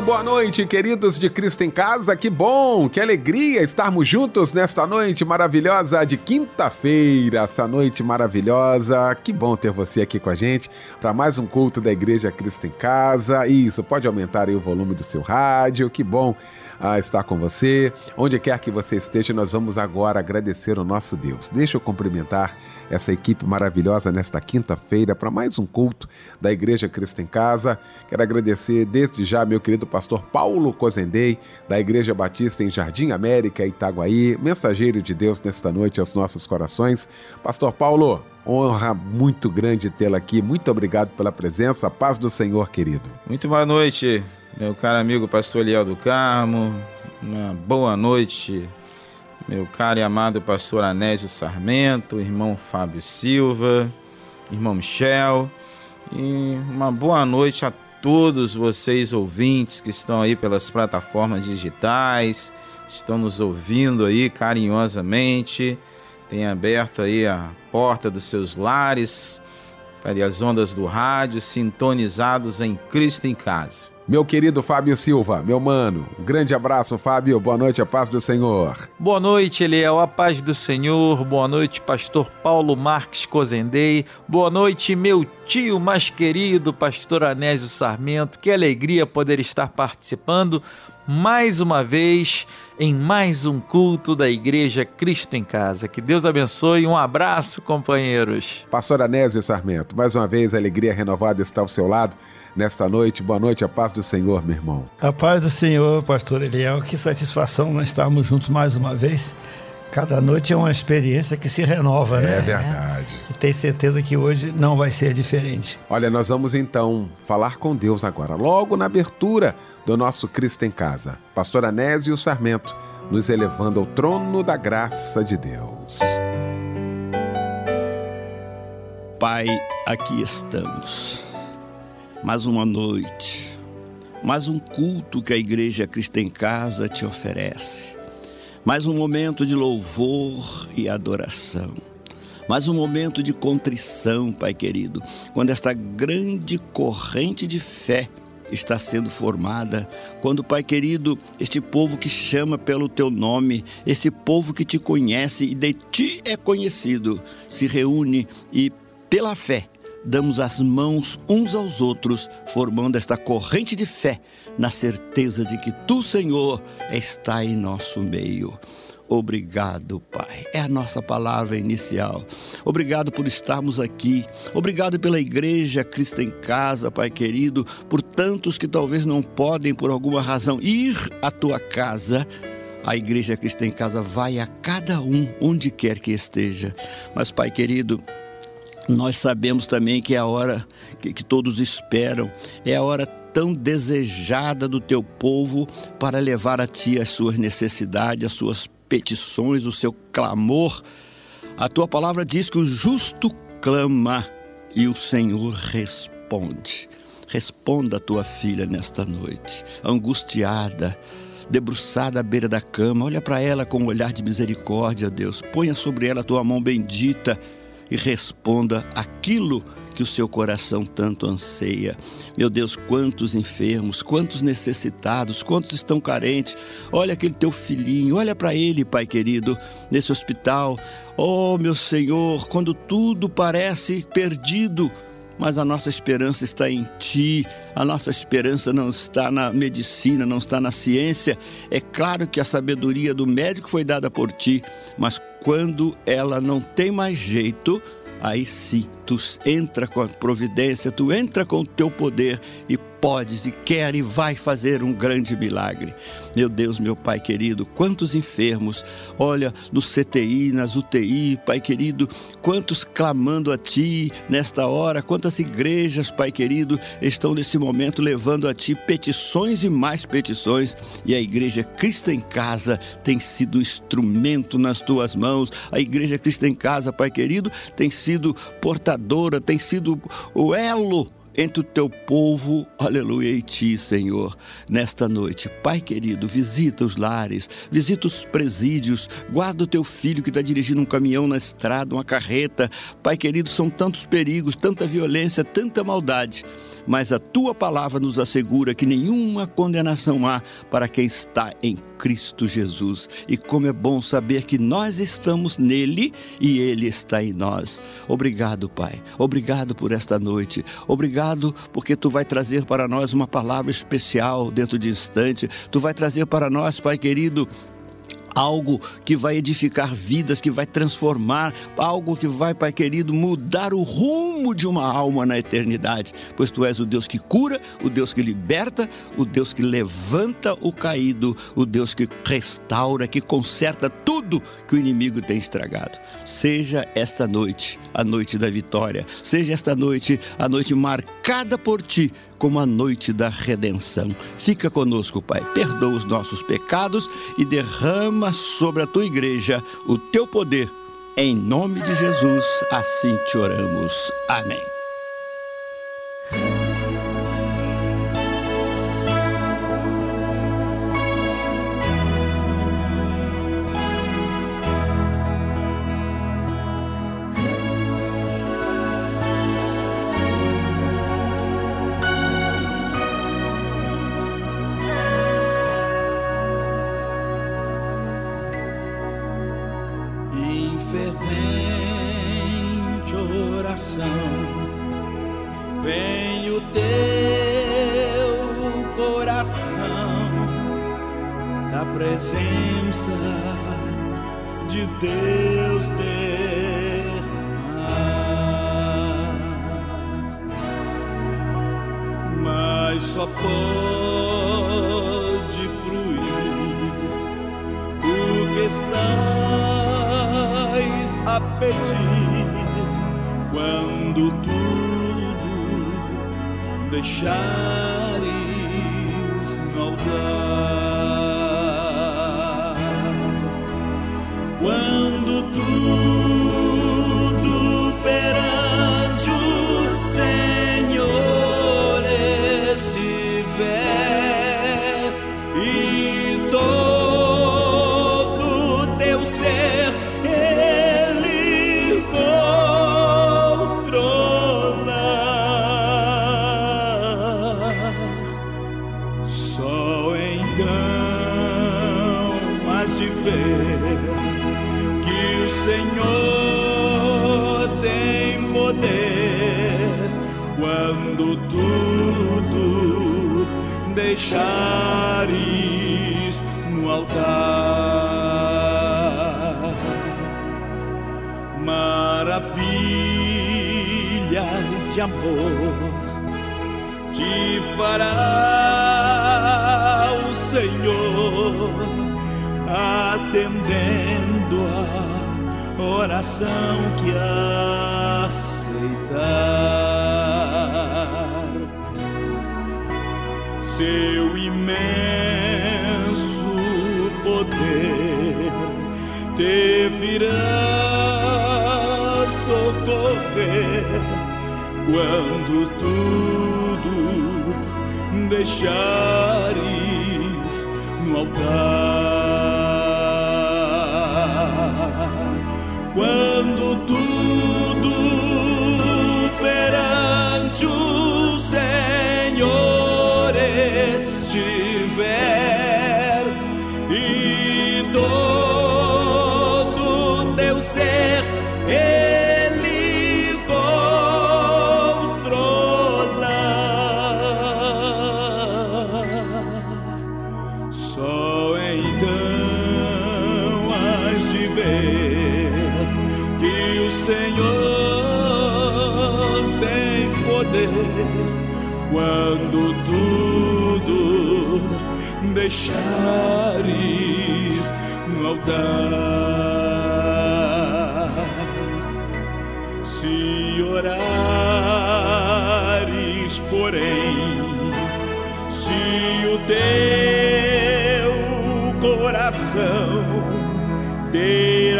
boa noite, queridos de Cristo em Casa. Que bom, que alegria estarmos juntos nesta noite maravilhosa de quinta-feira. Essa noite maravilhosa. Que bom ter você aqui com a gente para mais um culto da Igreja Cristo em Casa. Isso, pode aumentar aí o volume do seu rádio. Que bom a estar com você. Onde quer que você esteja, nós vamos agora agradecer o nosso Deus. Deixa eu cumprimentar essa equipe maravilhosa nesta quinta-feira para mais um culto da Igreja Cristo em Casa. Quero agradecer desde já meu querido pastor Paulo Cozendei, da Igreja Batista em Jardim América, Itaguaí, mensageiro de Deus nesta noite aos nossos corações. Pastor Paulo, honra muito grande tê-lo aqui. Muito obrigado pela presença. Paz do Senhor, querido. Muito boa noite, meu caro amigo pastor Eliel do Carmo, uma boa noite, meu caro e amado pastor Anésio Sarmento, irmão Fábio Silva, irmão Michel, e uma boa noite a todos vocês ouvintes que estão aí pelas plataformas digitais, estão nos ouvindo aí carinhosamente, tem aberto aí a porta dos seus lares para as ondas do rádio, sintonizados em Cristo em Casa. Meu querido Fábio Silva, meu mano, um grande abraço, Fábio. Boa noite, a paz do Senhor. Boa noite, Eliel, a paz do Senhor. Boa noite, pastor Paulo Marques Cozendei. Boa noite, meu tio mais querido, pastor Anésio Sarmento. Que alegria poder estar participando mais uma vez em mais um culto da Igreja Cristo em Casa. Que Deus abençoe. Um abraço, companheiros. Pastor Anésio Sarmento, mais uma vez a alegria renovada está ao seu lado nesta noite. Boa noite, a paz do Senhor, meu irmão. A paz do Senhor, pastor Eliel. Que satisfação nós estarmos juntos mais uma vez. Cada noite é uma experiência que se renova, é né? É verdade. E tenho certeza que hoje não vai ser diferente. Olha, nós vamos então falar com Deus agora, logo na abertura do nosso Cristo em Casa. Pastor Anésio Sarmento, nos elevando ao trono da graça de Deus. Pai, aqui estamos. Mais uma noite, mais um culto que a Igreja Cristo em Casa te oferece mais um momento de louvor e adoração. Mais um momento de contrição, Pai querido, quando esta grande corrente de fé está sendo formada, quando, Pai querido, este povo que chama pelo teu nome, esse povo que te conhece e de ti é conhecido, se reúne e, pela fé, damos as mãos uns aos outros, formando esta corrente de fé, na certeza de que tu, Senhor, está em nosso meio. Obrigado, Pai. É a nossa palavra inicial. Obrigado por estarmos aqui. Obrigado pela igreja Cristo em Casa, Pai querido, por tantos que talvez não podem, por alguma razão, ir à tua casa. A igreja Cristo em Casa vai a cada um, onde quer que esteja. Mas, Pai querido, nós sabemos também que é a hora que, que todos esperam, é a hora tão desejada do teu povo para levar a ti as suas necessidades, as suas petições, o seu clamor. A tua palavra diz que o justo clama e o Senhor responde. Responda a tua filha nesta noite, angustiada, debruçada à beira da cama. Olha para ela com um olhar de misericórdia, Deus. Ponha sobre ela a tua mão bendita e responda aquilo que o seu coração tanto anseia. Meu Deus, quantos enfermos, quantos necessitados, quantos estão carentes. Olha aquele teu filhinho, olha para ele, Pai querido, nesse hospital. Oh, meu Senhor, quando tudo parece perdido, mas a nossa esperança está em Ti, a nossa esperança não está na medicina, não está na ciência. É claro que a sabedoria do médico foi dada por Ti, mas quando ela não tem mais jeito, aí sim tu entra com a providência, tu entra com o teu poder e podes e quer e vai fazer um grande milagre. Meu Deus, meu Pai querido, quantos enfermos, olha, no CTI, nas UTI, Pai querido, quantos clamando a Ti nesta hora, quantas igrejas, Pai querido, estão nesse momento levando a Ti petições e mais petições, e a Igreja Cristo em Casa tem sido instrumento nas Tuas mãos, a Igreja Cristo em Casa, Pai querido, tem sido portadora, tem sido o elo entre o teu povo, aleluia, e ti, Senhor, nesta noite. Pai querido, visita os lares, visita os presídios, guarda o teu filho que está dirigindo um caminhão na estrada, uma carreta. Pai querido, são tantos perigos, tanta violência, tanta maldade mas a tua palavra nos assegura que nenhuma condenação há para quem está em Cristo Jesus. E como é bom saber que nós estamos nele e ele está em nós. Obrigado, Pai. Obrigado por esta noite. Obrigado porque tu vai trazer para nós uma palavra especial dentro de instante. Tu vai trazer para nós, Pai querido, algo que vai edificar vidas, que vai transformar, algo que vai, Pai querido, mudar o rumo de uma alma na eternidade. Pois tu és o Deus que cura, o Deus que liberta, o Deus que levanta o caído, o Deus que restaura, que conserta tudo que o inimigo tem estragado. Seja esta noite a noite da vitória, seja esta noite a noite marcada por ti como a noite da redenção. Fica conosco, Pai. Perdoa os nossos pecados e derrama sobre a tua igreja o teu poder. Em nome de Jesus, assim te oramos. Amém. presença de Deus derramar, mas só pode fruir o que estás a pedir quando tudo deixares no altar. amor te fará o Senhor, atendendo a oração que aceitar. Seu imenso poder te virá socorrer quando tudo deixares no altar.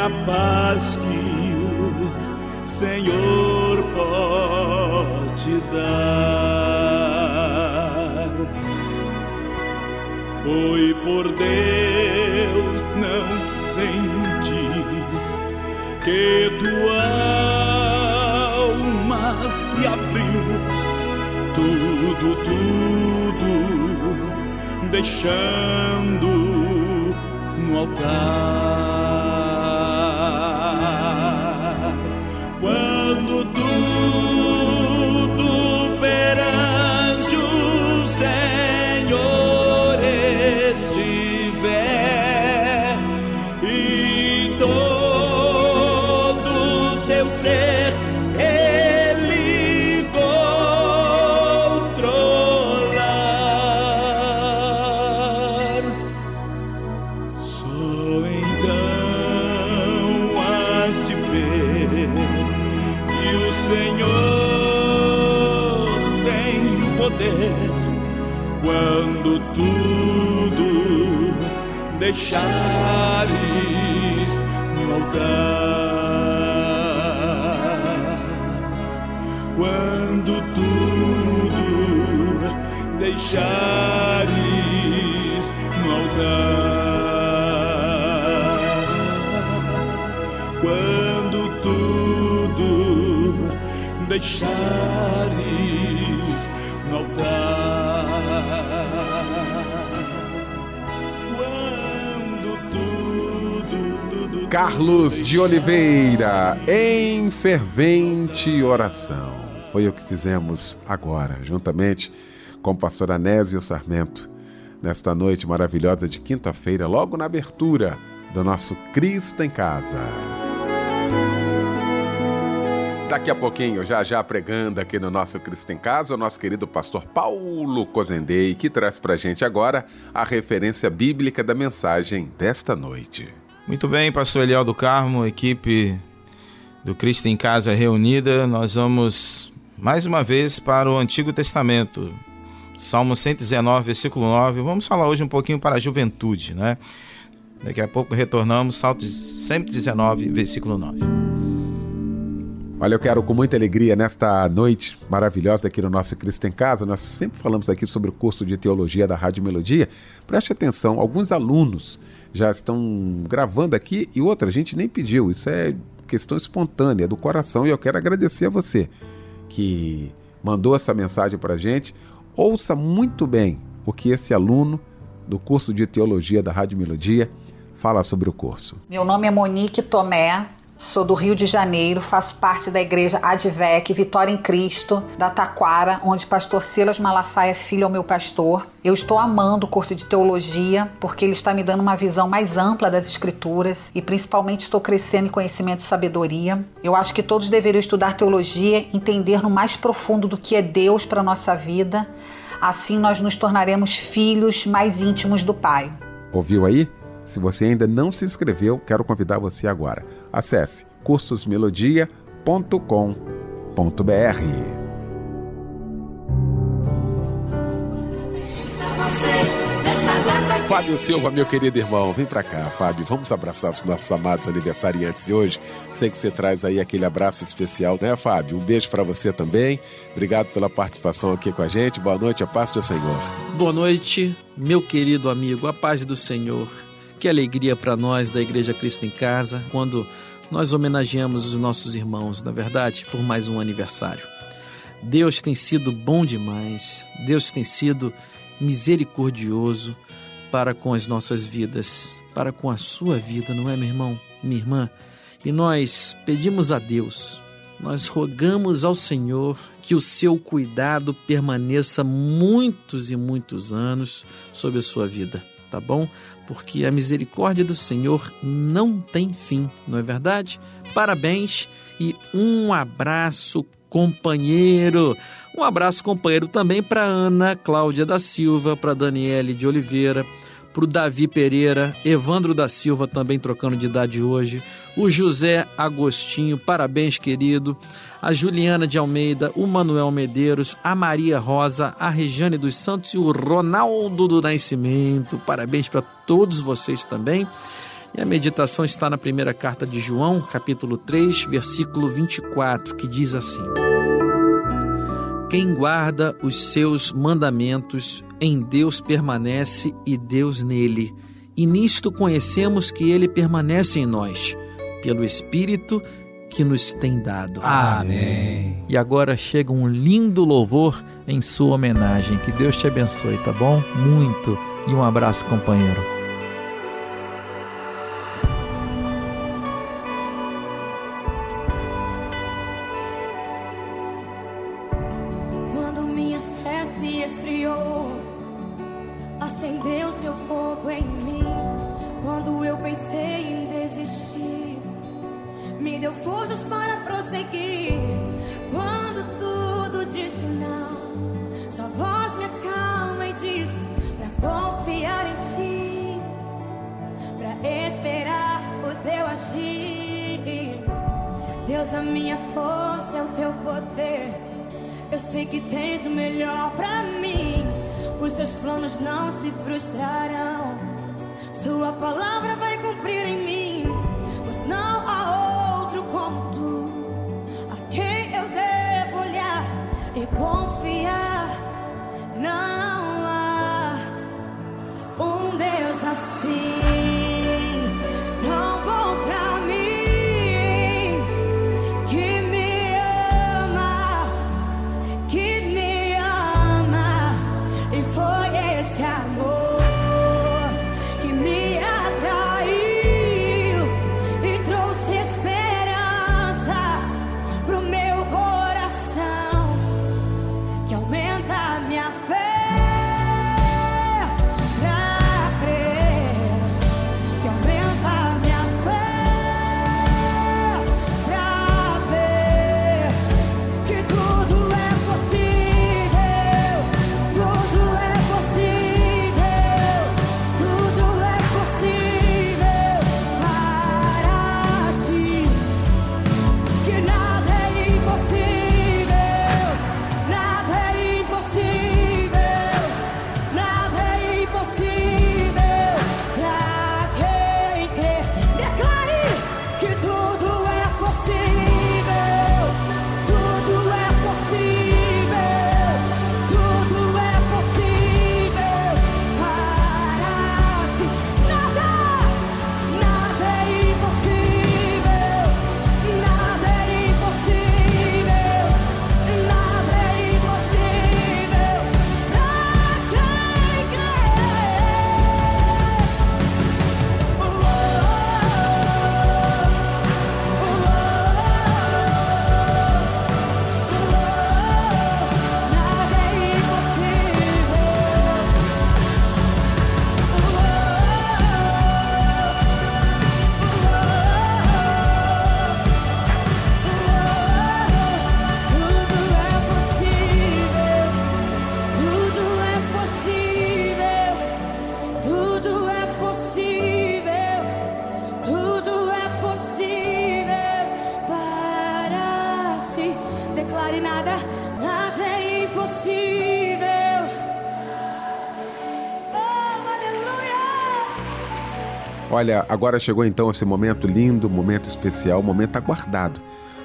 A paz que o Senhor pode dar. Foi por Deus não sentir que tua alma se abriu, tudo, tudo deixando no altar. Carlos de Oliveira, em fervente oração. Foi o que fizemos agora, juntamente com o pastor Anésio Sarmento, nesta noite maravilhosa de quinta-feira, logo na abertura do nosso Cristo em Casa. Daqui a pouquinho, já já pregando aqui no nosso Cristo em Casa, o nosso querido pastor Paulo Cozendei, que traz pra gente agora a referência bíblica da mensagem desta noite. Muito bem, pastor Eliel do Carmo, equipe do Cristo em Casa reunida, nós vamos mais uma vez para o Antigo Testamento. Salmo 119, versículo 9. Vamos falar hoje um pouquinho para a juventude, né? Daqui a pouco retornamos, Salmo 119, versículo 9. Olha, eu quero com muita alegria nesta noite maravilhosa aqui no nosso Cristo em Casa. Nós sempre falamos aqui sobre o curso de teologia da Rádio Melodia. Preste atenção, alguns alunos já estão gravando aqui e outra, a gente nem pediu. Isso é questão espontânea do coração e eu quero agradecer a você que mandou essa mensagem para a gente. Ouça muito bem o que esse aluno do curso de teologia da Rádio Melodia fala sobre o curso. Meu nome é Monique Tomé, sou do Rio de Janeiro, faço parte da igreja Advec Vitória em Cristo, da Taquara, onde pastor Silas Malafaia Filho é o meu pastor. Eu estou amando o curso de teologia porque ele está me dando uma visão mais ampla das escrituras e principalmente estou crescendo em conhecimento e sabedoria. Eu acho que todos deveriam estudar teologia, entender no mais profundo do que é Deus para nossa vida. Assim nós nos tornaremos filhos mais íntimos do Pai. Ouviu aí? Se você ainda não se inscreveu, quero convidar você agora. Acesse cursosmelodia.com.br. Fábio Silva, meu querido irmão, vem pra cá, Fábio. Vamos abraçar os nossos amados aniversariantes de hoje. Sei que você traz aí aquele abraço especial, né, Fábio? Um beijo para você também. Obrigado pela participação aqui com a gente. Boa noite, a paz do Senhor. Boa noite, meu querido amigo, a paz do Senhor. Que alegria para nós da Igreja Cristo em Casa quando nós homenageamos os nossos irmãos, na verdade, por mais um aniversário. Deus tem sido bom demais, Deus tem sido misericordioso para com as nossas vidas, para com a sua vida, não é, meu irmão, minha irmã? E nós pedimos a Deus, nós rogamos ao Senhor que o seu cuidado permaneça muitos e muitos anos sobre a sua vida tá bom? Porque a misericórdia do Senhor não tem fim, não é verdade? Parabéns e um abraço companheiro. Um abraço companheiro também para Ana Cláudia da Silva, para Daniele de Oliveira, para o Davi Pereira, Evandro da Silva também trocando de idade hoje, o José Agostinho, parabéns querido, a Juliana de Almeida, o Manuel Medeiros, a Maria Rosa, a Regiane dos Santos e o Ronaldo do Nascimento, parabéns para todos vocês também. E a meditação está na primeira carta de João, capítulo 3, versículo 24, que diz assim: Quem guarda os seus mandamentos, em Deus permanece e Deus nele. E nisto conhecemos que ele permanece em nós, pelo Espírito que nos tem dado. Amém. E agora chega um lindo louvor em sua homenagem. Que Deus te abençoe, tá bom? Muito. E um abraço, companheiro. que tens o melhor para mim. Os seus planos não se frustrarão. Sua palavra vai cumprir em mim. Pois não Olha, agora chegou então esse momento lindo, momento especial, momento aguardado.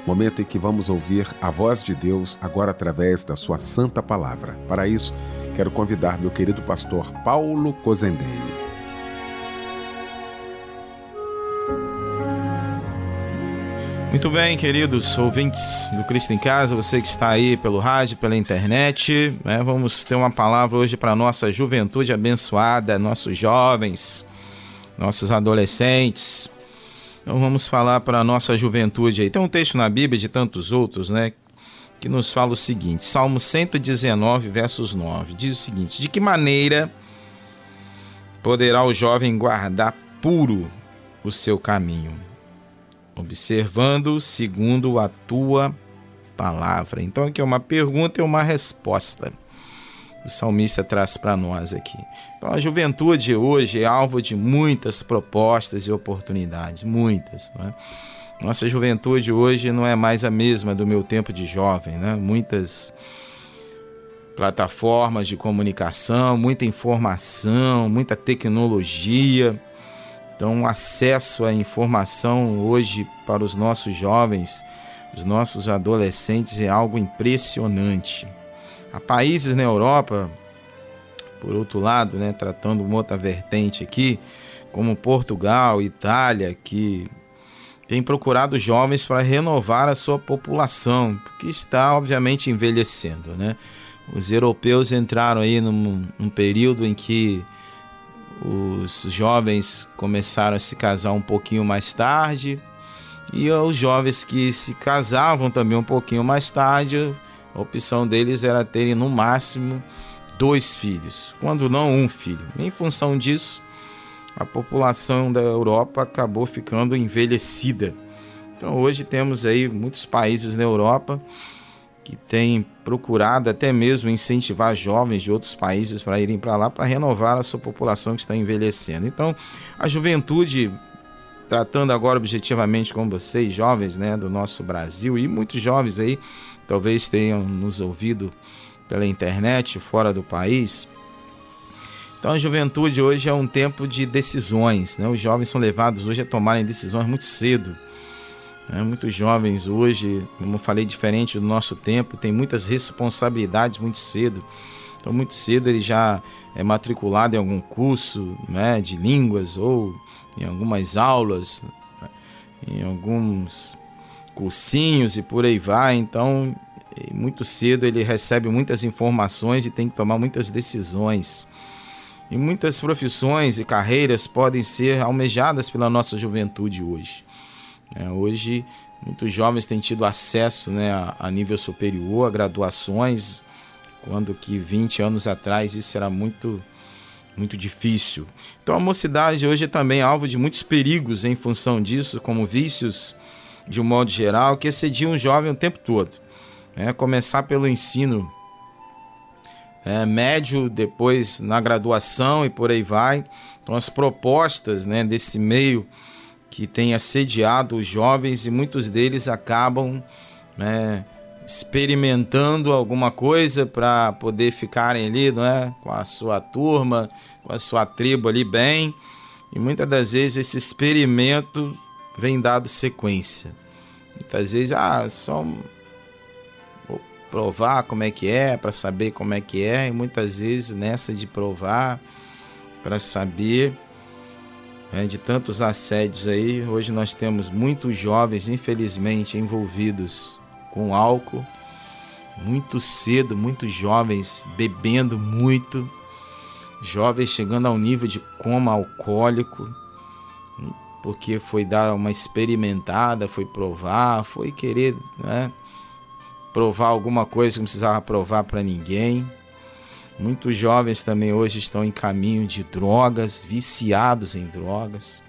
Momento em que vamos ouvir a voz de Deus agora através da sua santa palavra. Para isso, quero convidar meu querido pastor Paulo Cozendei. Muito bem, queridos ouvintes do Cristo em Casa, você que está aí pelo rádio, pela internet, né? vamos ter uma palavra hoje para a nossa juventude abençoada, nossos jovens, nossos adolescentes. Então vamos falar para a nossa juventude aí. Tem um texto na Bíblia de tantos outros, né? Que nos fala o seguinte: Salmo 119, versos 9. Diz o seguinte: De que maneira poderá o jovem guardar puro o seu caminho, observando segundo a tua palavra. Então, aqui é uma pergunta e uma resposta. O salmista traz para nós aqui. Então, a juventude hoje é alvo de muitas propostas e oportunidades, muitas. Não é? Nossa juventude hoje não é mais a mesma do meu tempo de jovem, né? Muitas plataformas de comunicação, muita informação, muita tecnologia. Então, o acesso à informação hoje para os nossos jovens, os nossos adolescentes é algo impressionante. Há países na Europa, por outro lado, né, tratando uma outra vertente aqui, como Portugal, Itália, que tem procurado jovens para renovar a sua população, que está obviamente envelhecendo, né? Os europeus entraram aí num, num período em que os jovens começaram a se casar um pouquinho mais tarde e os jovens que se casavam também um pouquinho mais tarde, a opção deles era terem no máximo dois filhos, quando não um filho. Em função disso, a população da Europa acabou ficando envelhecida. Então hoje temos aí muitos países na Europa que têm procurado até mesmo incentivar jovens de outros países para irem para lá para renovar a sua população que está envelhecendo. Então, a juventude tratando agora objetivamente com vocês, jovens, né, do nosso Brasil e muitos jovens aí talvez tenham nos ouvido pela internet fora do país, então a juventude hoje é um tempo de decisões. Né? Os jovens são levados hoje a tomarem decisões muito cedo. Né? Muitos jovens hoje, como eu falei, diferente do nosso tempo, têm muitas responsabilidades muito cedo. Então muito cedo ele já é matriculado em algum curso né, de línguas ou em algumas aulas, em alguns cursinhos e por aí vai. Então muito cedo ele recebe muitas informações e tem que tomar muitas decisões. E muitas profissões e carreiras podem ser almejadas pela nossa juventude hoje. É, hoje, muitos jovens têm tido acesso né, a, a, nível superior, a graduações, quando que 20 anos atrás isso era muito, muito difícil. Então a mocidade hoje é também alvo de muitos perigos em função disso, como vícios de um modo geral, que excediam o jovem o tempo todo. É, começar pelo ensino é, médio, depois na graduação e por aí vai. Então, as propostas né, desse meio que tem assediado os jovens e muitos deles acabam né, experimentando alguma coisa para poder ficarem ali não é, com a sua turma, com a sua tribo ali bem. E muitas das vezes esse experimento vem dado sequência. Muitas vezes, ah, só provar como é que é, para saber como é que é, e muitas vezes nessa de provar para saber é, de tantos assédios aí, hoje nós temos muitos jovens, infelizmente, envolvidos com álcool, muito cedo, muitos jovens bebendo muito, jovens chegando ao nível de coma alcoólico, porque foi dar uma experimentada, foi provar, foi querer, né? provar alguma coisa que não precisava provar para ninguém. Muitos jovens também hoje estão em caminho de drogas, viciados em drogas,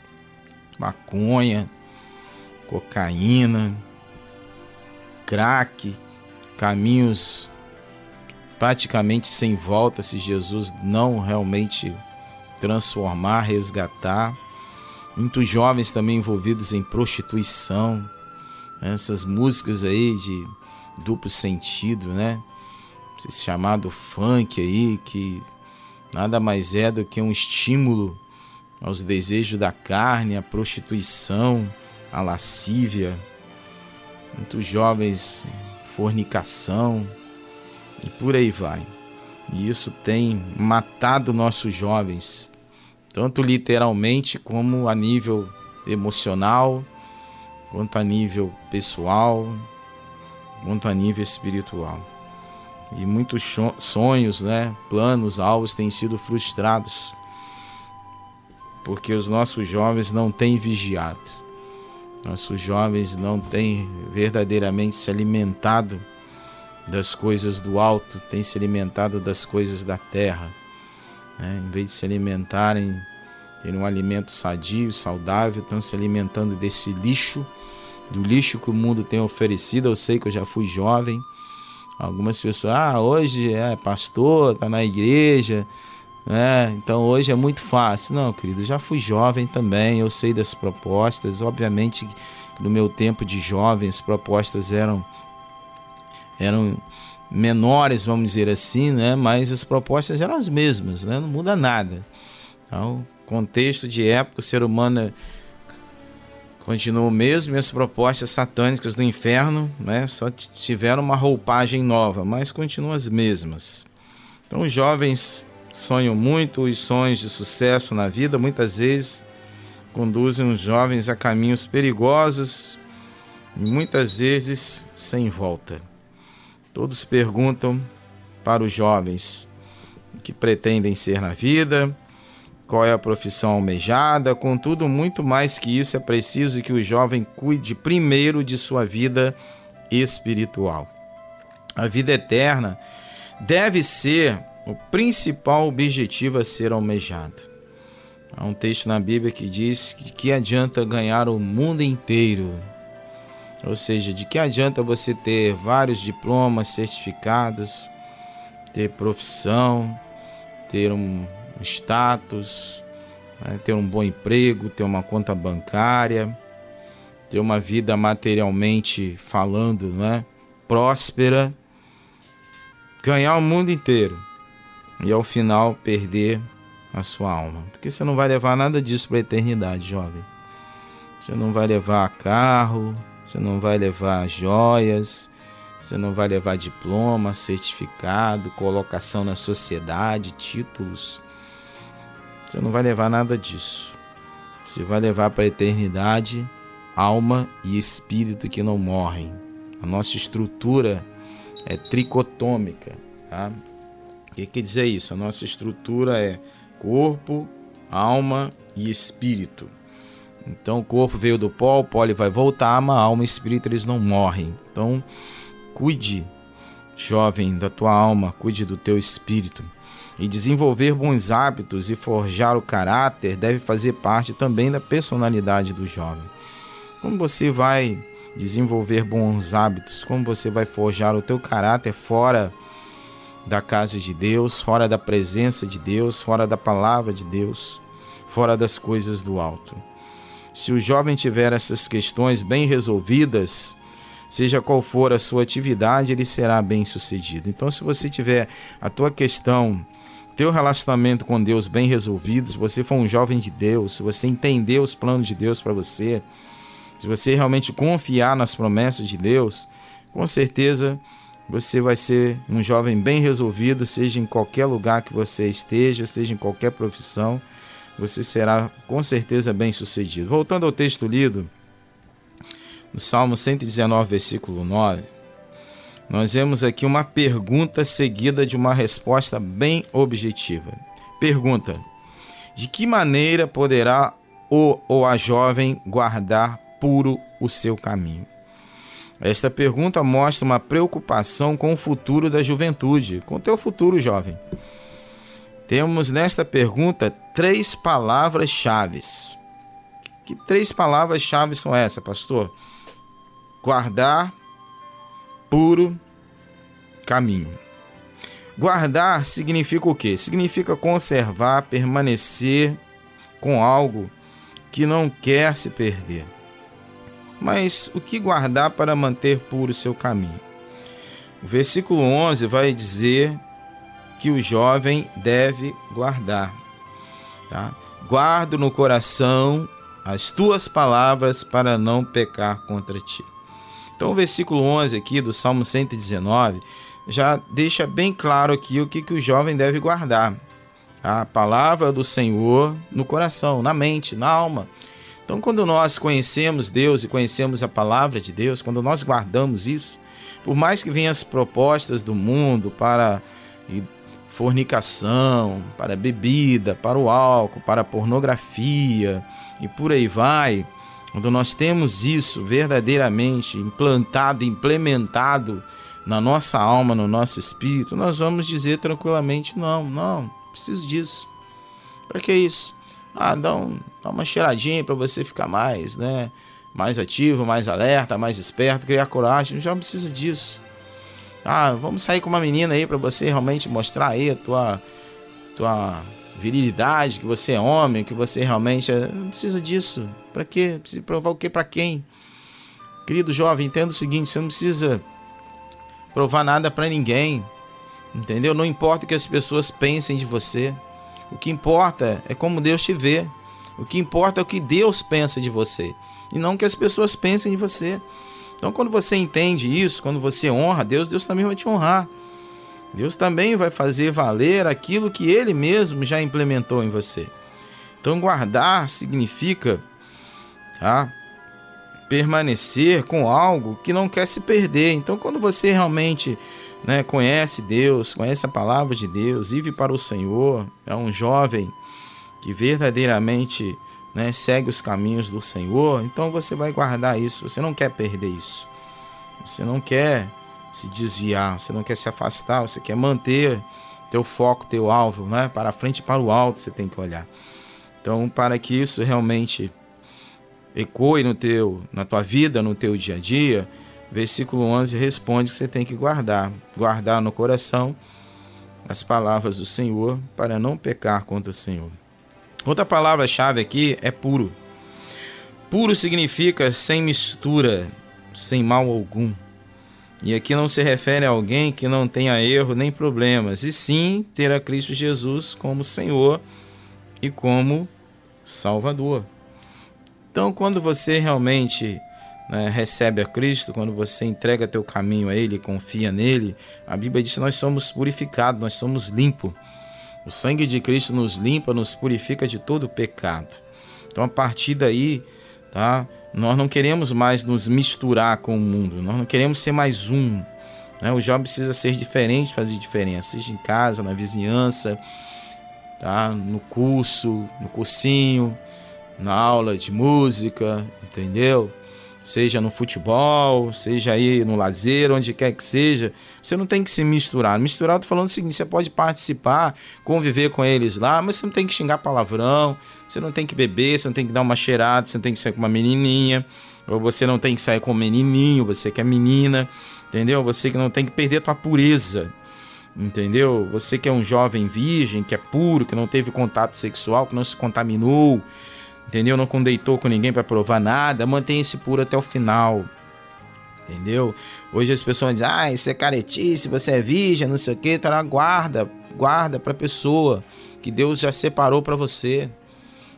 maconha, cocaína, crack, caminhos praticamente sem volta se Jesus não realmente transformar, resgatar. Muitos jovens também envolvidos em prostituição, essas músicas aí de duplo sentido, né? Esse chamado funk aí, que nada mais é do que um estímulo aos desejos da carne, à prostituição, à lascívia. Muitos jovens, fornicação e por aí vai. E isso tem matado nossos jovens, tanto literalmente como a nível emocional, quanto a nível pessoal, quanto a nível espiritual. E muitos sonhos, né, planos, alvos têm sido frustrados porque os nossos jovens não têm vigiado. Nossos jovens não têm verdadeiramente se alimentado das coisas do alto, têm se alimentado das coisas da terra. né? em vez de se alimentarem, terem um alimento sadio, saudável, estão se alimentando desse lixo, do lixo que o mundo tem oferecido. Eu sei que eu já fui jovem. Algumas pessoas, ah, hoje é pastor, tá na igreja, né? Então hoje é muito fácil. Não, querido, já fui jovem também, eu sei das propostas. Obviamente, no meu tempo de jovem, as propostas eram eram menores, vamos dizer assim, né? Mas as propostas eram as mesmas, né? Não muda nada. Então, contexto de época, o ser humano continua o mesmo e as propostas satânicas do inferno, né? Só tiveram uma roupagem nova, mas continuam as mesmas. Então, os jovens sonham muito, os sonhos de sucesso na vida muitas vezes conduzem os jovens a caminhos perigosos e muitas vezes sem volta. Todos perguntam para os jovens o que pretendem ser na vida, qual é a profissão almejada, contudo, muito mais que isso é preciso que o jovem cuide primeiro de sua vida espiritual. A vida eterna deve ser o principal objetivo a ser almejado. Há um texto na Bíblia que diz que, que adianta ganhar o mundo inteiro ou seja, de que adianta você ter vários diplomas, certificados, ter profissão, ter um status, né, ter um bom emprego, ter uma conta bancária, ter uma vida materialmente falando, né, próspera, ganhar o mundo inteiro e ao final perder a sua alma, porque você não vai levar nada disso para a eternidade, jovem. Você não vai levar carro, você não vai levar joias, você não vai levar diploma, certificado, colocação na sociedade, títulos. Você não vai levar nada disso. Você vai levar para a eternidade alma e espírito que não morrem. A nossa estrutura é tricotômica. Tá? O que quer dizer isso? A nossa estrutura é corpo, alma e espírito. Então o corpo veio do pó, o pó ele vai voltar, a alma e espírito eles não morrem. Então cuide, jovem, da tua alma, cuide do teu espírito. E desenvolver bons hábitos e forjar o caráter deve fazer parte também da personalidade do jovem. Como você vai desenvolver bons hábitos? Como você vai forjar o teu caráter fora da casa de Deus, fora da presença de Deus, fora da palavra de Deus, fora das coisas do alto? Se o jovem tiver essas questões bem resolvidas, seja qual for a sua atividade, ele será bem sucedido. Então, se você tiver a tua questão, teu relacionamento com Deus bem resolvido, se você for um jovem de Deus, se você entender os planos de Deus para você, se você realmente confiar nas promessas de Deus, com certeza você vai ser um jovem bem resolvido, seja em qualquer lugar que você esteja, seja em qualquer profissão você será com certeza bem sucedido. Voltando ao texto lido, no Salmo 119, versículo 9, nós vemos aqui uma pergunta seguida de uma resposta bem objetiva. Pergunta: De que maneira poderá o ou a jovem guardar puro o seu caminho? Esta pergunta mostra uma preocupação com o futuro da juventude, com o teu futuro jovem. Temos nesta pergunta três palavras-chave. Que três palavras-chave são essas, pastor? Guardar, puro, caminho. Guardar significa o quê? Significa conservar, permanecer com algo que não quer se perder. Mas o que guardar para manter puro seu caminho? O versículo 11 vai dizer que o jovem deve guardar. Tá? Guardo no coração as tuas palavras para não pecar contra ti. Então, o versículo 11 aqui do Salmo 119 já deixa bem claro aqui o que, que o jovem deve guardar. A palavra do Senhor no coração, na mente, na alma. Então, quando nós conhecemos Deus e conhecemos a palavra de Deus, quando nós guardamos isso, por mais que venham as propostas do mundo para fornicação, para bebida, para o álcool, para pornografia e por aí vai, quando nós temos isso verdadeiramente implantado, implementado na nossa alma, no nosso espírito, nós vamos dizer tranquilamente: não, não, preciso disso. Para que isso? Ah, dá, um, dá uma cheiradinha para você ficar mais, né? Mais ativo, mais alerta, mais esperto, criar coragem. Já não precisa disso. Ah, vamos sair com uma menina aí para você realmente mostrar aí a tua, tua virilidade, que você é homem, que você realmente é... não precisa disso. Para quê? Precisa provar o quê para quem? Querido jovem, entenda o seguinte, você não precisa provar nada para ninguém. Entendeu? Não importa o que as pessoas pensem de você. O que importa é como Deus te vê. O que importa é o que Deus pensa de você e não o que as pessoas pensem de você. Então, quando você entende isso, quando você honra Deus, Deus também vai te honrar. Deus também vai fazer valer aquilo que Ele mesmo já implementou em você. Então, guardar significa tá, permanecer com algo que não quer se perder. Então, quando você realmente né, conhece Deus, conhece a palavra de Deus, vive para o Senhor, é um jovem que verdadeiramente né, segue os caminhos do Senhor, então você vai guardar isso. Você não quer perder isso. Você não quer se desviar, você não quer se afastar, você quer manter teu foco, teu alvo, né? Para frente e para o alto você tem que olhar. Então, para que isso realmente ecoe no teu, na tua vida, no teu dia a dia, versículo 11 responde que você tem que guardar, guardar no coração as palavras do Senhor para não pecar contra o Senhor. Outra palavra-chave aqui é puro. Puro significa sem mistura, sem mal algum. E aqui não se refere a alguém que não tenha erro nem problemas, e sim ter a Cristo Jesus como Senhor e como Salvador. Então, quando você realmente né, recebe a Cristo, quando você entrega teu caminho a Ele, confia nele, a Bíblia diz que nós somos purificados, nós somos limpos. O sangue de Cristo nos limpa, nos purifica de todo pecado. Então, a partir daí, tá? Nós não queremos mais nos misturar com o mundo, nós não queremos ser mais um. Né? O jovem precisa ser diferente, fazer diferença, seja em casa, na vizinhança, tá? no curso, no cursinho, na aula de música, entendeu? Seja no futebol, seja aí no lazer, onde quer que seja, você não tem que se misturar. Misturar, eu tô falando o seguinte: você pode participar, conviver com eles lá, mas você não tem que xingar palavrão, você não tem que beber, você não tem que dar uma cheirada, você não tem que sair com uma menininha, ou você não tem que sair com um menininho, você que é menina, entendeu? Você que não tem que perder a tua pureza. Entendeu? Você que é um jovem virgem, que é puro, que não teve contato sexual, que não se contaminou, entendeu? Não condeitou com ninguém para provar nada, mantenha-se puro até o final. Entendeu? Hoje as pessoas dizem, ah, isso é caretice, você é virgem, não sei o que, tá guarda, guarda para a pessoa que Deus já separou para você.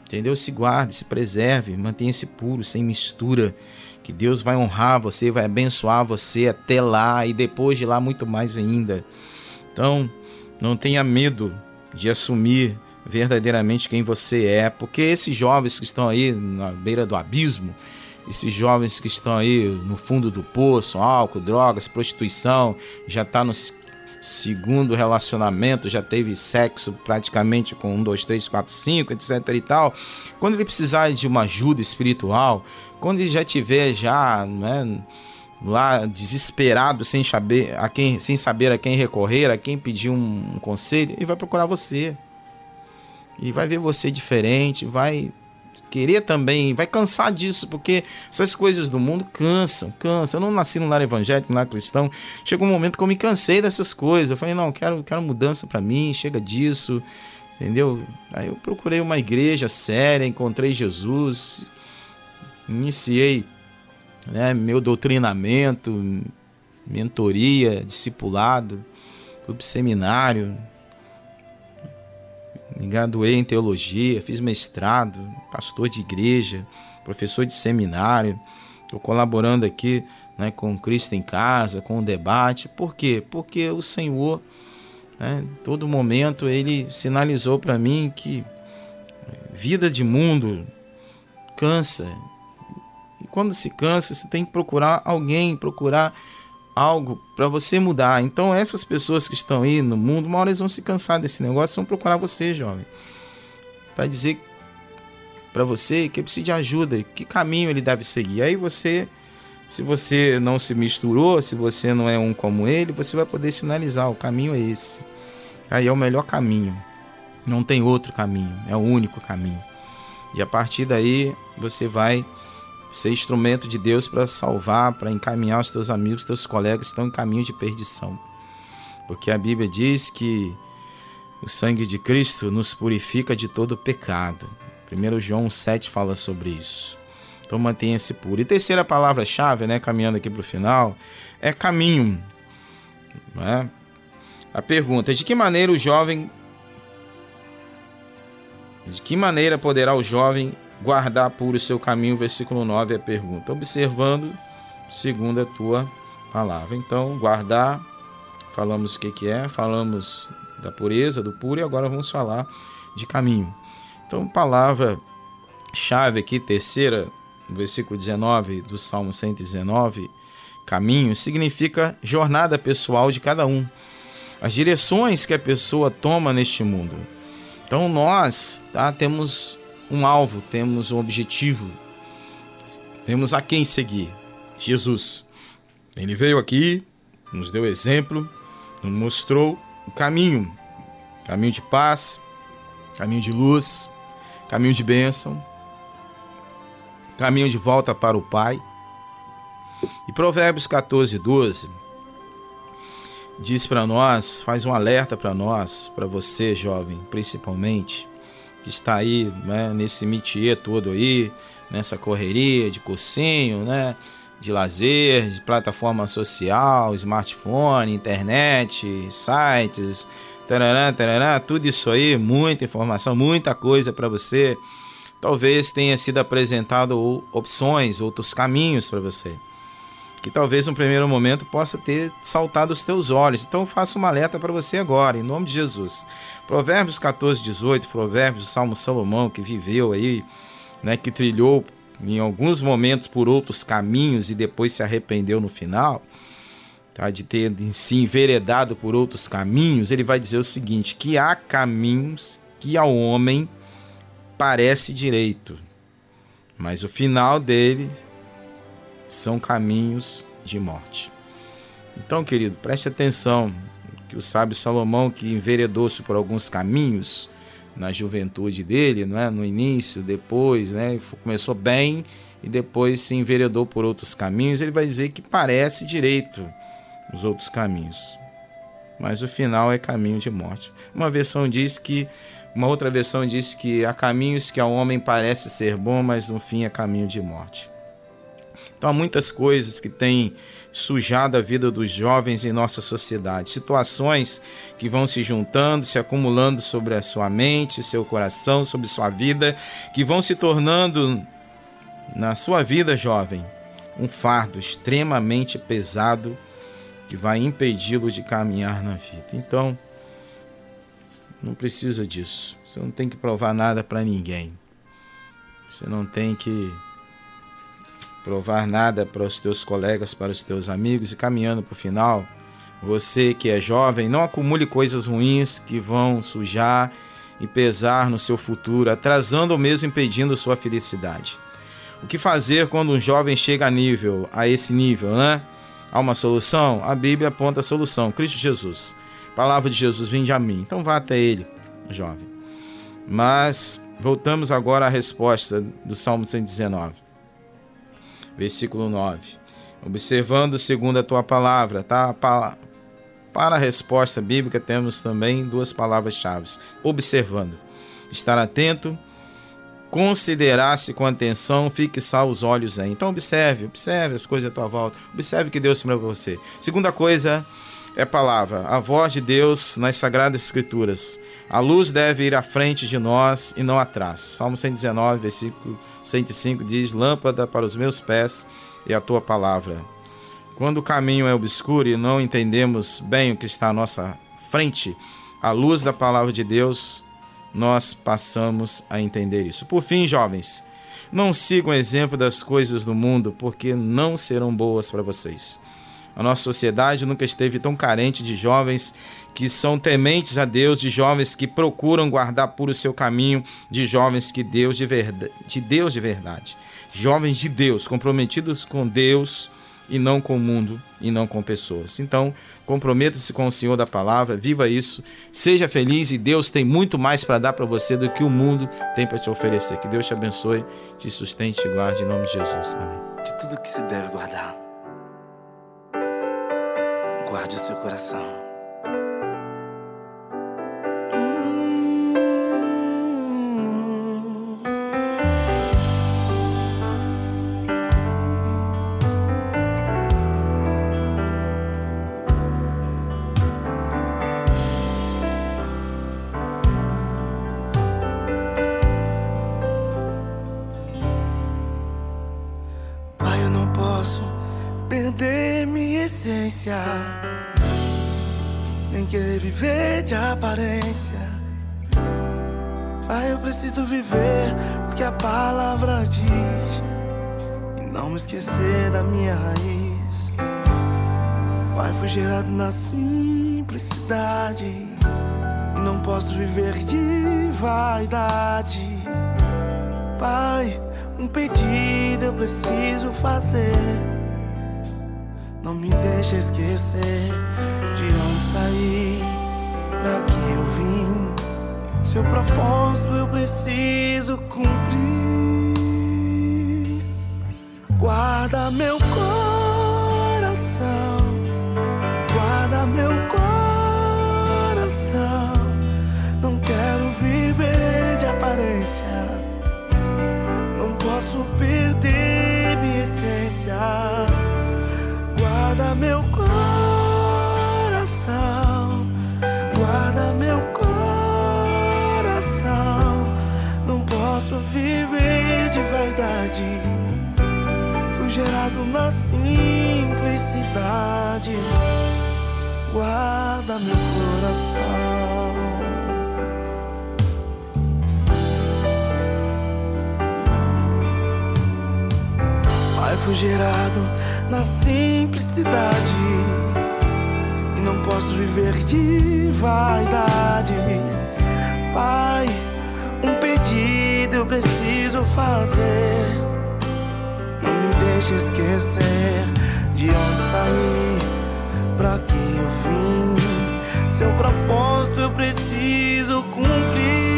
Entendeu? Se guarde, se preserve, mantenha-se puro, sem mistura, que Deus vai honrar você, vai abençoar você até lá e depois de lá muito mais ainda. Então, não tenha medo de assumir verdadeiramente quem você é, porque esses jovens que estão aí na beira do abismo, esses jovens que estão aí no fundo do poço, álcool, drogas, prostituição, já está no segundo relacionamento, já teve sexo praticamente com um, dois, três, quatro, cinco, etc e tal. Quando ele precisar de uma ajuda espiritual, quando ele já tiver já, né, lá desesperado, sem saber a quem, sem saber a quem recorrer, a quem pedir um, um conselho, ele vai procurar você. E vai ver você diferente, vai querer também, vai cansar disso, porque essas coisas do mundo cansam, cansam. Eu não nasci num lar evangélico, num lar cristão. Chegou um momento que eu me cansei dessas coisas. Eu falei, não, quero, quero mudança para mim, chega disso, entendeu? Aí eu procurei uma igreja séria, encontrei Jesus, iniciei né, meu doutrinamento, mentoria, discipulado, fui pro seminário, graduei em teologia, fiz mestrado, pastor de igreja, professor de seminário. Estou colaborando aqui né, com Cristo em Casa, com o debate. Por quê? Porque o Senhor, né, todo momento, ele sinalizou para mim que vida de mundo cansa. E quando se cansa, você tem que procurar alguém, procurar algo para você mudar. Então, essas pessoas que estão aí no mundo, uma hora eles vão se cansar desse negócio, vão procurar você, jovem, para dizer para você que precisa de ajuda, que caminho ele deve seguir. Aí você, se você não se misturou, se você não é um como ele, você vai poder sinalizar: o caminho é esse. Aí é o melhor caminho. Não tem outro caminho, é o único caminho. E a partir daí você vai ser instrumento de Deus para salvar, para encaminhar os teus amigos, teus colegas que estão em caminho de perdição. Porque a Bíblia diz que o sangue de Cristo nos purifica de todo pecado. 1 João 7 fala sobre isso. Então mantenha-se puro. E terceira palavra-chave, né, caminhando aqui para o final, é caminho. Né? A pergunta: de que maneira o jovem. De que maneira poderá o jovem guardar puro o seu caminho? Versículo 9 é a pergunta. Observando segundo a tua palavra. Então, guardar, falamos o que, que é, falamos da pureza, do puro, e agora vamos falar de caminho. Então, palavra chave aqui, terceira, no versículo 19 do Salmo 119, caminho, significa jornada pessoal de cada um as direções que a pessoa toma neste mundo. Então nós tá, temos um alvo, temos um objetivo, temos a quem seguir. Jesus. Ele veio aqui, nos deu exemplo, nos mostrou o caminho, caminho de paz, caminho de luz, caminho de bênção, caminho de volta para o Pai. E Provérbios 14, 12 diz para nós, faz um alerta para nós, para você, jovem, principalmente, que está aí né, nesse métier todo aí, nessa correria de cursinho, né, de lazer, de plataforma social, smartphone, internet, sites, tarará, tarará, tudo isso aí, muita informação, muita coisa para você. Talvez tenha sido apresentado opções, outros caminhos para você que talvez no primeiro momento possa ter saltado os teus olhos. Então eu faço uma alerta para você agora, em nome de Jesus. Provérbios 14, 18, Provérbios Salmo Salomão, que viveu aí, né, que trilhou em alguns momentos por outros caminhos e depois se arrependeu no final, tá, de ter se enveredado por outros caminhos, ele vai dizer o seguinte: que há caminhos que ao homem parece direito, mas o final dele são caminhos de morte. Então, querido, preste atenção que o sábio Salomão, que enveredou-se por alguns caminhos na juventude dele, não é? no início, depois, né? começou bem e depois se enveredou por outros caminhos, ele vai dizer que parece direito os outros caminhos, mas o final é caminho de morte. Uma versão diz que uma outra versão diz que há caminhos que ao homem parece ser bom, mas no fim é caminho de morte. Então há muitas coisas que têm sujado a vida dos jovens em nossa sociedade, situações que vão se juntando, se acumulando sobre a sua mente, seu coração, sobre sua vida, que vão se tornando na sua vida, jovem, um fardo extremamente pesado que vai impedi-lo de caminhar na vida. Então, não precisa disso. Você não tem que provar nada para ninguém. Você não tem que provar nada para os teus colegas, para os teus amigos e caminhando para o final, você que é jovem, não acumule coisas ruins que vão sujar e pesar no seu futuro, atrasando ou mesmo impedindo sua felicidade. O que fazer quando um jovem chega a nível, a esse nível, né? Há uma solução? A Bíblia aponta a solução, Cristo Jesus. Palavra de Jesus, vinde a mim. Então vá até ele, jovem. Mas voltamos agora à resposta do Salmo 119 versículo 9. Observando segundo a tua palavra, tá? Para a resposta bíblica temos também duas palavras-chave: observando, estar atento, considerar-se com atenção, fixar os olhos em. Então observe, observe as coisas à tua volta, observe que Deus tem para você. Segunda coisa é palavra, a voz de Deus nas sagradas escrituras. A luz deve ir à frente de nós e não atrás. Salmo 119, versículo 105 diz: Lâmpada para os meus pés e a tua palavra. Quando o caminho é obscuro e não entendemos bem o que está à nossa frente, a luz da palavra de Deus, nós passamos a entender isso. Por fim, jovens, não sigam o exemplo das coisas do mundo, porque não serão boas para vocês. A nossa sociedade nunca esteve tão carente de jovens que são tementes a Deus, de jovens que procuram guardar puro o seu caminho, de jovens que Deus de verdade, de Deus de verdade, jovens de Deus, comprometidos com Deus e não com o mundo e não com pessoas. Então, comprometa-se com o Senhor da palavra, viva isso, seja feliz e Deus tem muito mais para dar para você do que o mundo tem para te oferecer. Que Deus te abençoe, te sustente e guarde em nome de Jesus. Amém. De tudo que se deve guardar, guarde o seu coração. Preciso viver o que a palavra diz e não me esquecer da minha raiz. Pai, fui gerado na simplicidade e não posso viver de vaidade. Pai, um pedido eu preciso fazer não me deixa esquecer de onde saí, pra que eu vim. Seu propósito eu preciso cumprir. Guarda meu coração, guarda meu coração. Não quero viver de aparência, não posso perder na simplicidade. Guarda meu coração. Pai, fui gerado na simplicidade. E não posso viver de vaidade. Pai, um pedido eu preciso fazer. Não deixe esquecer de onde saí, pra que eu vim. Seu propósito eu preciso cumprir.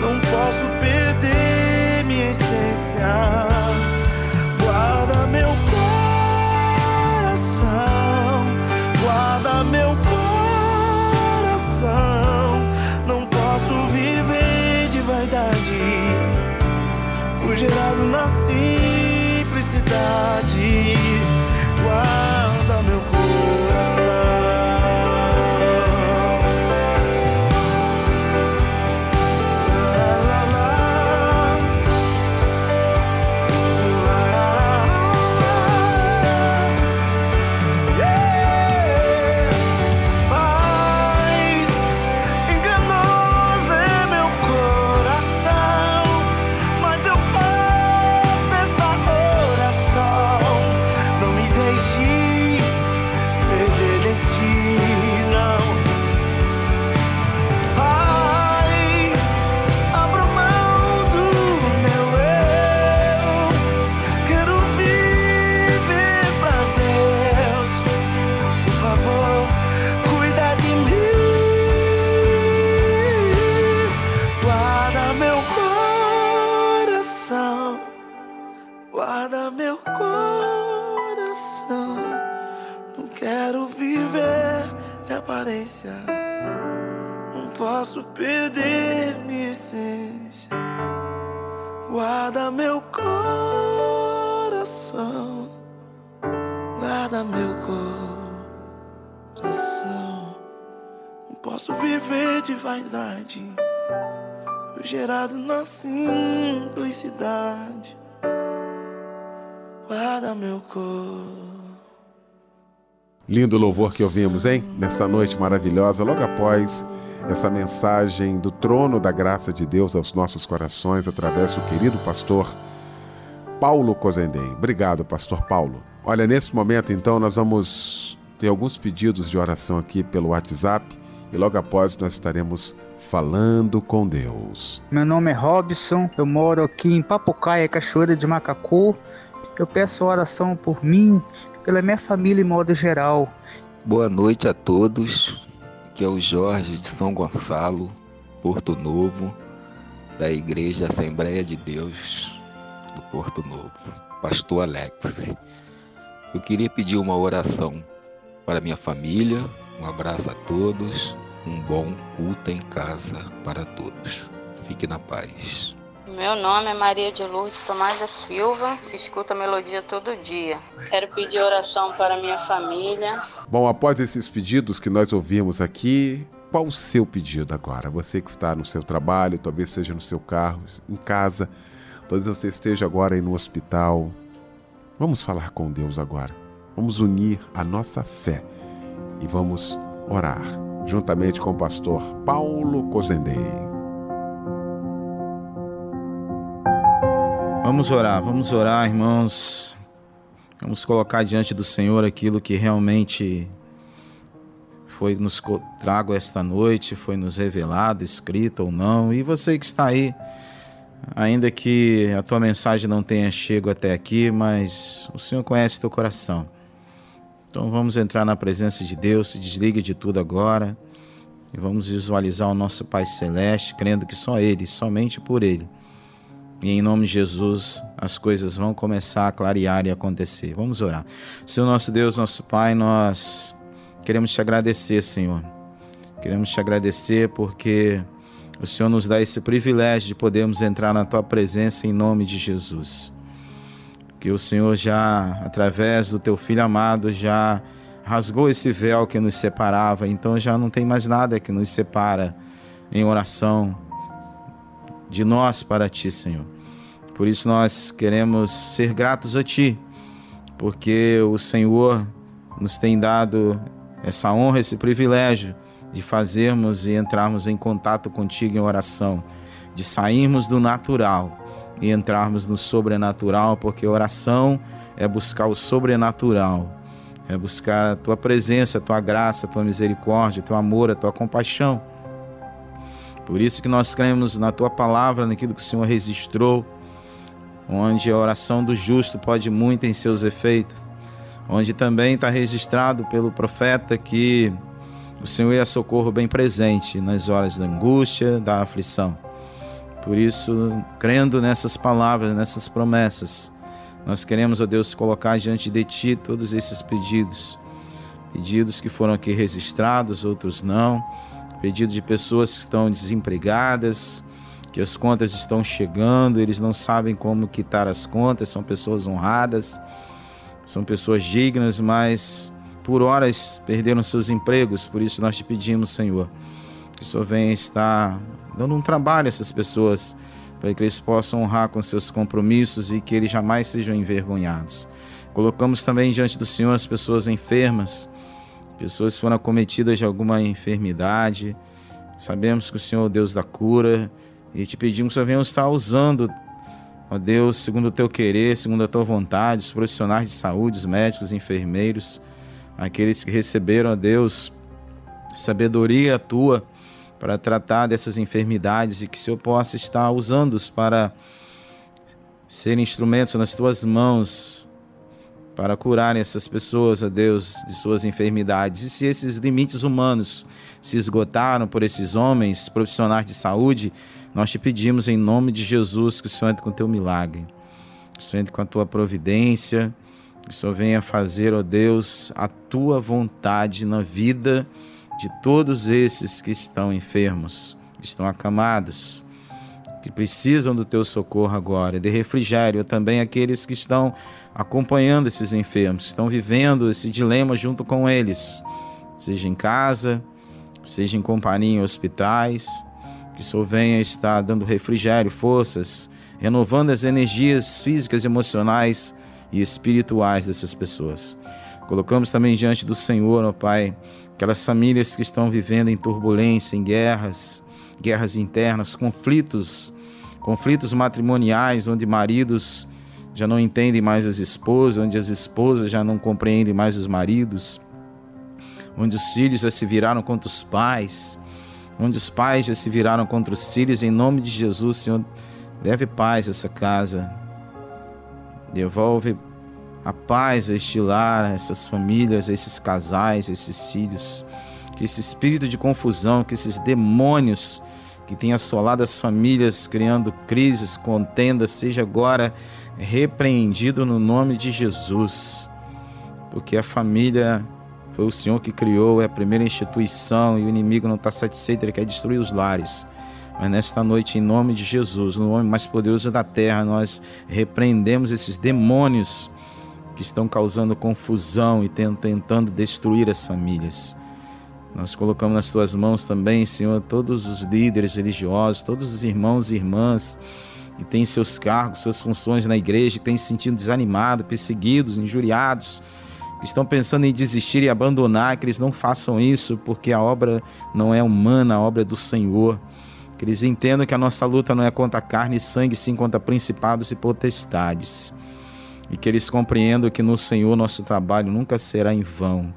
Não posso perder minha essência. Gerado na simplicidade. Guarda meu corpo. Lindo louvor que ouvimos, hein? Nessa noite maravilhosa, logo após essa mensagem do trono da graça de Deus aos nossos corações, através do querido pastor Paulo Cozendem. Obrigado, pastor Paulo. Olha, nesse momento então nós vamos ter alguns pedidos de oração aqui pelo WhatsApp e logo após nós estaremos falando com Deus. Meu nome é Robson, eu moro aqui em Papucaia, Cachoeira de Macacu. Eu peço oração por mim, pela minha família em modo geral. Boa noite a todos. Aqui é o Jorge de São Gonçalo, Porto Novo, da Igreja Assembleia de Deus do Porto Novo. Pastor Alex. Eu queria pedir uma oração para minha família. Um abraço a todos. Um bom culto em casa para todos. Fique na paz. Meu nome é Maria de Lourdes Tomás da Silva, escuto a melodia todo dia. Quero pedir oração para minha família. Bom, após esses pedidos que nós ouvimos aqui, qual o seu pedido agora? Você que está no seu trabalho, talvez seja no seu carro, em casa, talvez você esteja agora aí no hospital. Vamos falar com Deus agora. Vamos unir a nossa fé e vamos orar juntamente com o pastor Paulo Cozendei. Vamos orar, vamos orar, irmãos. Vamos colocar diante do Senhor aquilo que realmente foi nos trago esta noite, foi nos revelado, escrito ou não. E você que está aí, ainda que a tua mensagem não tenha chego até aqui, mas o Senhor conhece teu coração. Então vamos entrar na presença de Deus, se desligue de tudo agora e vamos visualizar o nosso Pai Celeste, crendo que só Ele, somente por Ele e em nome de Jesus, as coisas vão começar a clarear e acontecer. Vamos orar. Senhor nosso Deus, nosso Pai, nós queremos te agradecer, Senhor. Queremos te agradecer porque o Senhor nos dá esse privilégio de podermos entrar na tua presença em nome de Jesus. Que o Senhor já, através do teu filho amado, já rasgou esse véu que nos separava, então já não tem mais nada que nos separa em oração de nós para ti, Senhor. Por isso nós queremos ser gratos a Ti, porque o Senhor nos tem dado essa honra, esse privilégio de fazermos e entrarmos em contato contigo em oração, de sairmos do natural e entrarmos no sobrenatural, porque oração é buscar o sobrenatural, é buscar a tua presença, a tua graça, a tua misericórdia, o teu amor, a tua compaixão. Por isso que nós cremos na tua palavra, naquilo que o Senhor registrou, onde a oração do justo pode muito em seus efeitos, onde também está registrado pelo profeta que o Senhor é socorro bem presente nas horas da angústia, da aflição. Por isso, crendo nessas palavras, nessas promessas, nós queremos, ó Deus, colocar diante de Ti todos esses pedidos. Pedidos que foram aqui registrados, outros não. Pedido de pessoas que estão desempregadas, que as contas estão chegando, eles não sabem como quitar as contas, são pessoas honradas, são pessoas dignas, mas por horas perderam seus empregos, por isso nós te pedimos, Senhor, que o Senhor venha estar dando um trabalho a essas pessoas, para que eles possam honrar com seus compromissos e que eles jamais sejam envergonhados. Colocamos também diante do Senhor as pessoas enfermas, pessoas que foram acometidas de alguma enfermidade. Sabemos que o Senhor é o Deus da cura, e te pedimos que você venha estar usando, ó Deus, segundo o teu querer, segundo a tua vontade, os profissionais de saúde, os médicos, enfermeiros, aqueles que receberam, ó Deus, sabedoria tua para tratar dessas enfermidades e que o Senhor possa estar usando-os para ser instrumentos nas tuas mãos para curarem essas pessoas, ó Deus, de suas enfermidades. E se esses limites humanos se esgotaram por esses homens profissionais de saúde, nós te pedimos em nome de Jesus que o Senhor entre com o teu milagre, que o Senhor entre com a tua providência, que o Senhor venha fazer, ó Deus, a tua vontade na vida de todos esses que estão enfermos, que estão acamados, que precisam do teu socorro agora, de refrigério, também aqueles que estão acompanhando esses enfermos, que estão vivendo esse dilema junto com eles, seja em casa, seja em companhia em hospitais, que o Senhor venha estar dando refrigério, forças, renovando as energias físicas, emocionais e espirituais dessas pessoas. Colocamos também diante do Senhor, ó Pai, aquelas famílias que estão vivendo em turbulência, em guerras, guerras internas, conflitos, conflitos matrimoniais, onde maridos já não entendem mais as esposas, onde as esposas já não compreendem mais os maridos, onde os filhos já se viraram contra os pais, onde os pais já se viraram contra os filhos, em nome de Jesus, Senhor, deve paz a essa casa, devolve a paz a este lar, a essas famílias, a esses casais, a esses filhos, que esse espírito de confusão, que esses demônios que têm assolado as famílias, criando crises, contendas, seja agora repreendido no nome de Jesus, porque a família foi o Senhor que criou, é a primeira instituição e o inimigo não está satisfeito, ele quer destruir os lares. Mas nesta noite, em nome de Jesus, no nome mais poderoso da terra, nós repreendemos esses demônios que estão causando confusão e tentando destruir as famílias. Nós colocamos nas tuas mãos também, Senhor, todos os líderes religiosos, todos os irmãos e irmãs que têm seus cargos, suas funções na igreja, que têm se sentido desanimados, perseguidos, injuriados, que estão pensando em desistir e abandonar, que eles não façam isso, porque a obra não é humana, a obra é do Senhor. Que eles entendam que a nossa luta não é contra carne e sangue, sim contra principados e potestades. E que eles compreendam que no Senhor nosso trabalho nunca será em vão.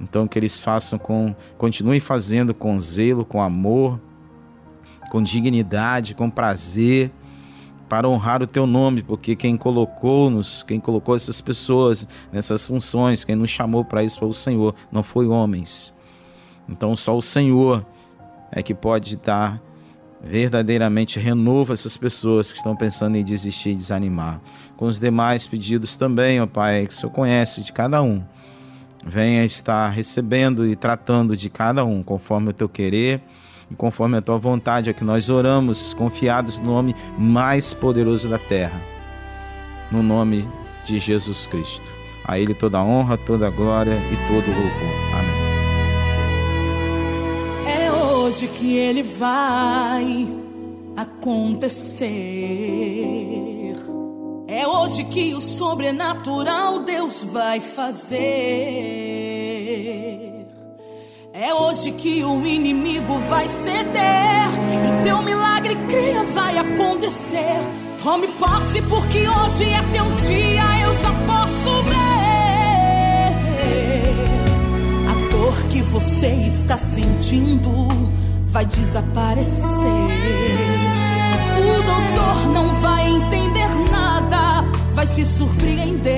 Então que eles façam com, continuem fazendo com zelo, com amor, com dignidade, com prazer para honrar o teu nome, porque quem colocou-nos, quem colocou essas pessoas nessas funções, quem nos chamou para isso foi o Senhor, não foi homens. Então só o Senhor é que pode dar verdadeiramente renovo essas pessoas que estão pensando em desistir e desanimar. Com os demais pedidos também, ó Pai, que o Senhor conhece de cada um. Venha estar recebendo e tratando de cada um conforme o teu querer e conforme a tua vontade é que nós oramos, confiados no nome mais poderoso da terra, no nome de Jesus Cristo. A Ele toda a honra, toda a glória e todo o louvor. Hoje que Ele vai acontecer. É hoje que o sobrenatural Deus vai fazer. É hoje que o inimigo vai ceder e teu milagre cria vai acontecer. Tome posse porque hoje é teu dia, eu já posso ver. Você está sentindo vai desaparecer. O doutor não vai entender nada, vai se surpreender.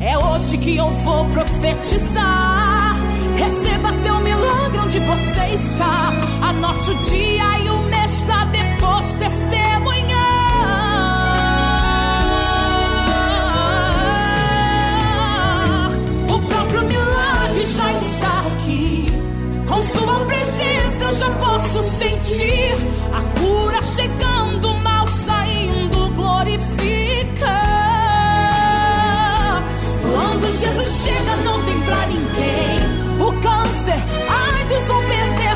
É hoje que eu vou profetizar. Receba teu milagre onde você está. Anote o dia e o mês pra depois testemunhar. Sua presença eu já posso sentir a cura chegando, mal saindo, glorifica. Quando Jesus chega, não tem pra ninguém. O câncer, AIDS vão perder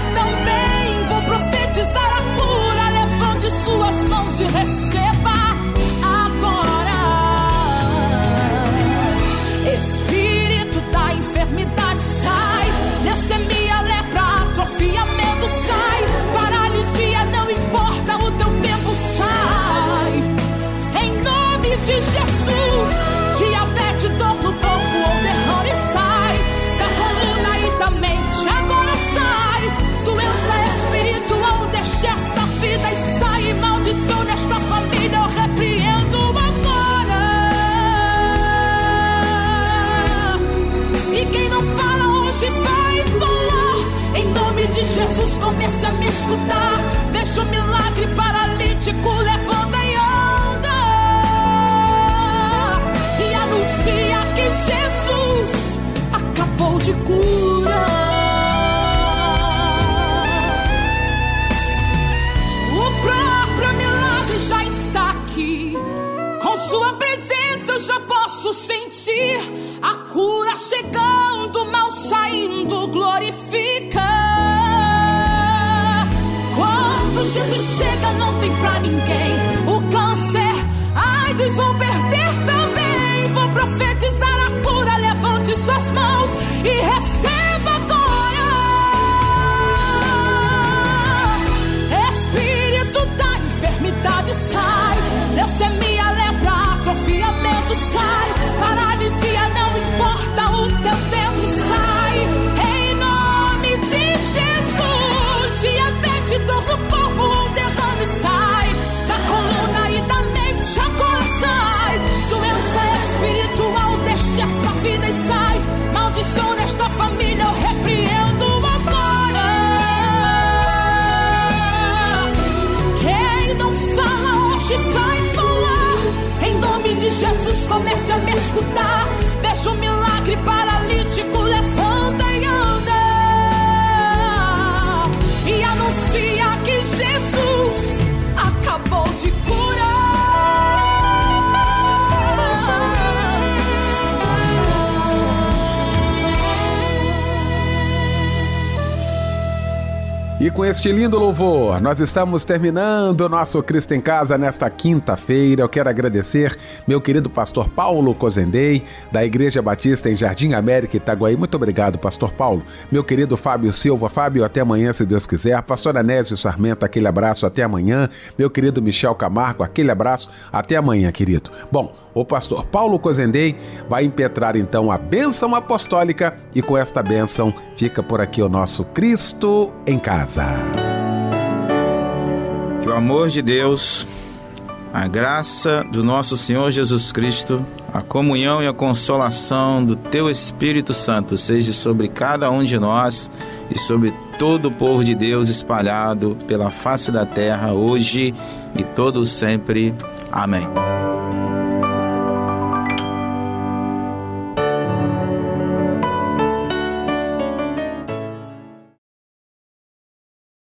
Jesus, comece a me escutar. Deixa o milagre paralítico, levanta e anda. E anuncia que Jesus acabou de curar. O próprio milagre já está aqui. Com sua presença eu já posso sentir a cura chegando, mal saindo, glorifica. Quando Jesus chega, não tem pra ninguém o câncer. AIDS vão perder também. Vou profetizar a cura. Levante suas mãos e receba agora. Espírito da enfermidade sai. Leucemia, é lepra, atrofiamento sai. Paralisia, não importa o teu tempo sai. Em nome de Jesus. Comece a me escutar. Veja o milagre paralítico, levanta e anda. E anuncia que Jesus acabou de E com este lindo louvor, nós estamos terminando o nosso Cristo em Casa nesta quinta-feira. Eu quero agradecer meu querido pastor Paulo Cozendei, da Igreja Batista em Jardim América, Itaguaí. Muito obrigado, pastor Paulo. Meu querido Fábio Silva. Fábio, até amanhã, se Deus quiser. Pastor Anésio Sarmento, aquele abraço, até amanhã. Meu querido Michel Camargo, aquele abraço, até amanhã, querido. Bom, o pastor Paulo Cozendei vai impetrar então a bênção apostólica e com esta bênção fica por aqui o nosso Cristo em casa. Que o amor de Deus, a graça do nosso Senhor Jesus Cristo, a comunhão e a consolação do teu Espírito Santo seja sobre cada um de nós e sobre todo o povo de Deus espalhado pela face da terra hoje e todo sempre. Amém.